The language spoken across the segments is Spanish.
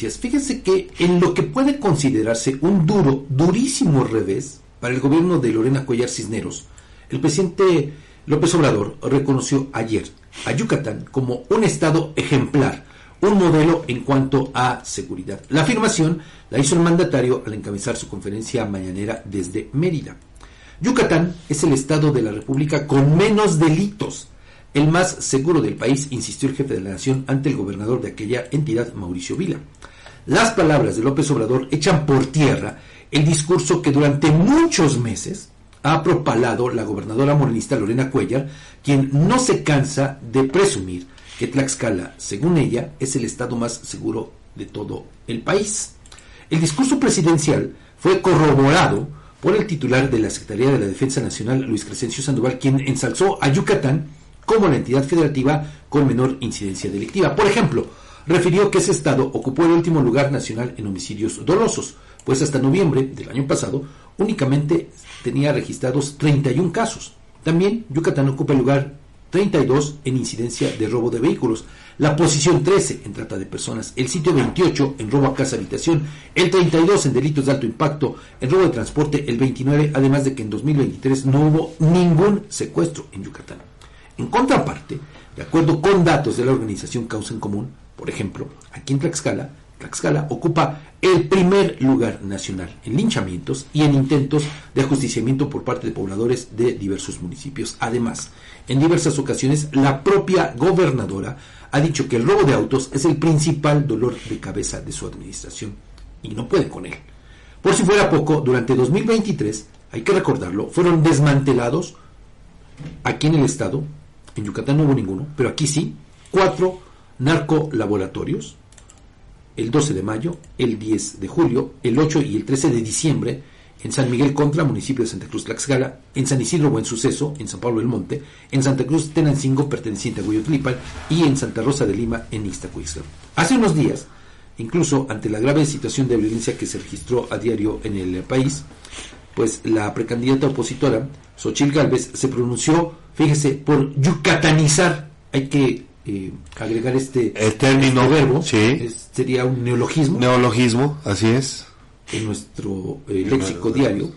Fíjense que en lo que puede considerarse un duro, durísimo revés para el gobierno de Lorena Cuellar Cisneros, el presidente López Obrador reconoció ayer a Yucatán como un estado ejemplar, un modelo en cuanto a seguridad. La afirmación la hizo el mandatario al encabezar su conferencia mañanera desde Mérida. Yucatán es el estado de la República con menos delitos, el más seguro del país, insistió el jefe de la nación ante el gobernador de aquella entidad, Mauricio Vila. Las palabras de López Obrador echan por tierra el discurso que durante muchos meses ha propalado la gobernadora morenista Lorena Cuellar, quien no se cansa de presumir que Tlaxcala, según ella, es el estado más seguro de todo el país. El discurso presidencial fue corroborado por el titular de la Secretaría de la Defensa Nacional, Luis Crescencio Sandoval, quien ensalzó a Yucatán como la entidad federativa con menor incidencia delictiva. Por ejemplo, refirió que ese estado ocupó el último lugar nacional en homicidios dolosos, pues hasta noviembre del año pasado únicamente tenía registrados 31 casos. También Yucatán ocupa el lugar 32 en incidencia de robo de vehículos, la posición 13 en trata de personas, el sitio 28 en robo a casa habitación, el 32 en delitos de alto impacto, en robo de transporte, el 29, además de que en 2023 no hubo ningún secuestro en Yucatán. En contraparte, de acuerdo con datos de la organización Causa en Común, por ejemplo, aquí en Tlaxcala, Tlaxcala ocupa el primer lugar nacional en linchamientos y en intentos de ajusticiamiento por parte de pobladores de diversos municipios. Además, en diversas ocasiones, la propia gobernadora ha dicho que el robo de autos es el principal dolor de cabeza de su administración y no puede con él. Por si fuera poco, durante 2023, hay que recordarlo, fueron desmantelados aquí en el estado, en Yucatán no hubo ninguno, pero aquí sí, cuatro narcolaboratorios, el 12 de mayo, el 10 de julio, el 8 y el 13 de diciembre, en San Miguel Contra, municipio de Santa Cruz Tlaxcala, en San Isidro Buen Suceso, en San Pablo del Monte, en Santa Cruz Tenancingo, perteneciente a Huayotlipan, y en Santa Rosa de Lima, en Ixtacuixtla. Hace unos días, incluso ante la grave situación de violencia que se registró a diario en el país, pues la precandidata opositora, Xochil Gálvez, se pronunció, fíjese, por yucatanizar. Hay que eh, agregar este, el término este verbo, sí. sería un neologismo. Neologismo, así es. En nuestro eh, léxico diario,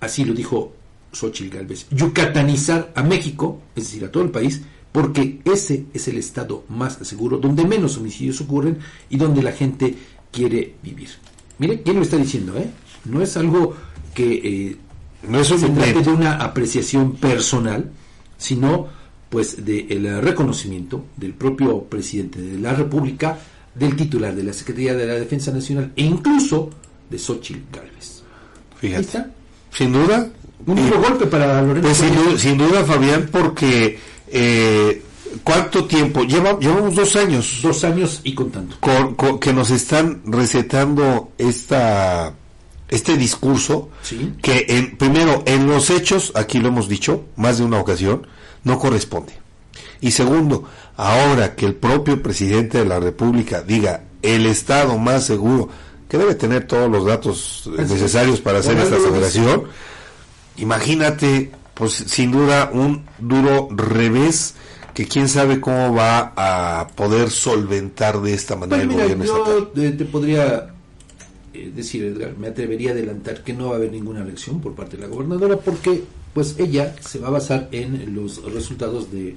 así lo dijo Xochil Gálvez, yucatanizar a México, es decir, a todo el país, porque ese es el estado más seguro, donde menos homicidios ocurren y donde la gente quiere vivir. Mire, ¿quién lo está diciendo? Eh? No es algo que eh, no es un se trate de una apreciación personal, sino pues del reconocimiento del propio presidente de la República, del titular de la Secretaría de la Defensa Nacional e incluso de Xochitl Gálvez. Fíjate. está. Sin duda. Un duro golpe para Lorenzo. Pues sin, duda, sin, duda, Fabián, porque eh, ¿cuánto tiempo? Lleva, llevamos dos años. Dos años y contando. Con, con, que nos están recetando esta este discurso ¿Sí? que en, primero en los hechos, aquí lo hemos dicho más de una ocasión, no corresponde. Y segundo, ahora que el propio presidente de la República diga el Estado más seguro, que debe tener todos los datos necesarios para hacer esta aseveración, imagínate, pues sin duda un duro revés que quién sabe cómo va a poder solventar de esta manera Pues mira, el gobierno yo estatal. te, te podría eh, decir, Edgar, me atrevería a adelantar que no va a haber ninguna elección por parte de la gobernadora porque pues ella se va a basar en los resultados de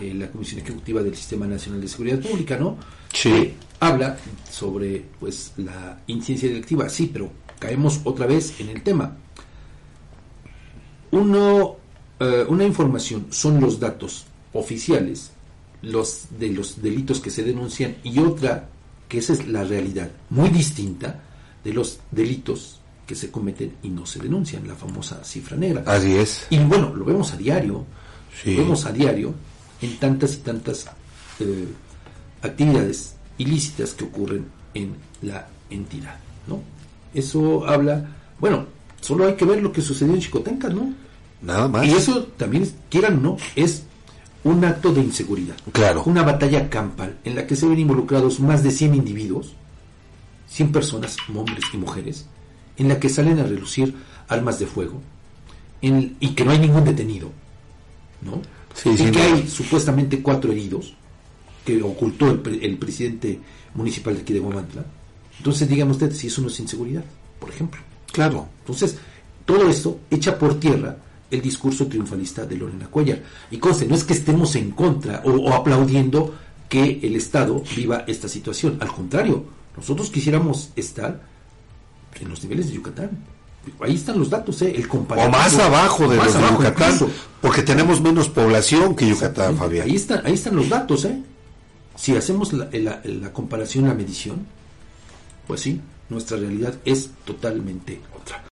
eh, la Comisión Ejecutiva del Sistema Nacional de Seguridad Pública, ¿no? Sí. Que habla sobre pues la incidencia delictiva, sí, pero caemos otra vez en el tema. Uno, eh, una información son los datos oficiales los de los delitos que se denuncian y otra que esa es la realidad muy distinta de los delitos que se cometen y no se denuncian, la famosa cifra negra. Así es. Y bueno, lo vemos a diario, Sí. lo vemos a diario en tantas y tantas eh, actividades ilícitas que ocurren en la entidad, ¿no? Eso habla, bueno, solo hay que ver lo que sucedió en Chicotenca, ¿no? Nada más. Y eso también, quieran no, es un acto de inseguridad. Claro. Una batalla campal en la que se ven involucrados más de 100 individuos, 100 personas, hombres y mujeres, en la que salen a relucir armas de fuego en- y que no hay ningún detenido, ¿no? Sí, y que hay supuestamente cuatro heridos que ocultó el, el presidente municipal de aquí de Guamantla, Entonces, digan ustedes si eso no es inseguridad, por ejemplo. Claro. Entonces, todo esto echa por tierra el discurso triunfalista de Lorena Cuellar. Y conste, no es que estemos en contra o, o aplaudiendo que el Estado viva esta situación. Al contrario, nosotros quisiéramos estar en los niveles de Yucatán. Ahí están los datos, ¿eh? el O comparativo. más abajo de Más los de abajo Yucatán, incluso. porque tenemos menos población que Yucatán. Fabián. Ahí están, ahí están los datos, ¿eh? Si hacemos la, la- la comparación, la medición, pues sí, nuestra realidad es totalmente otra.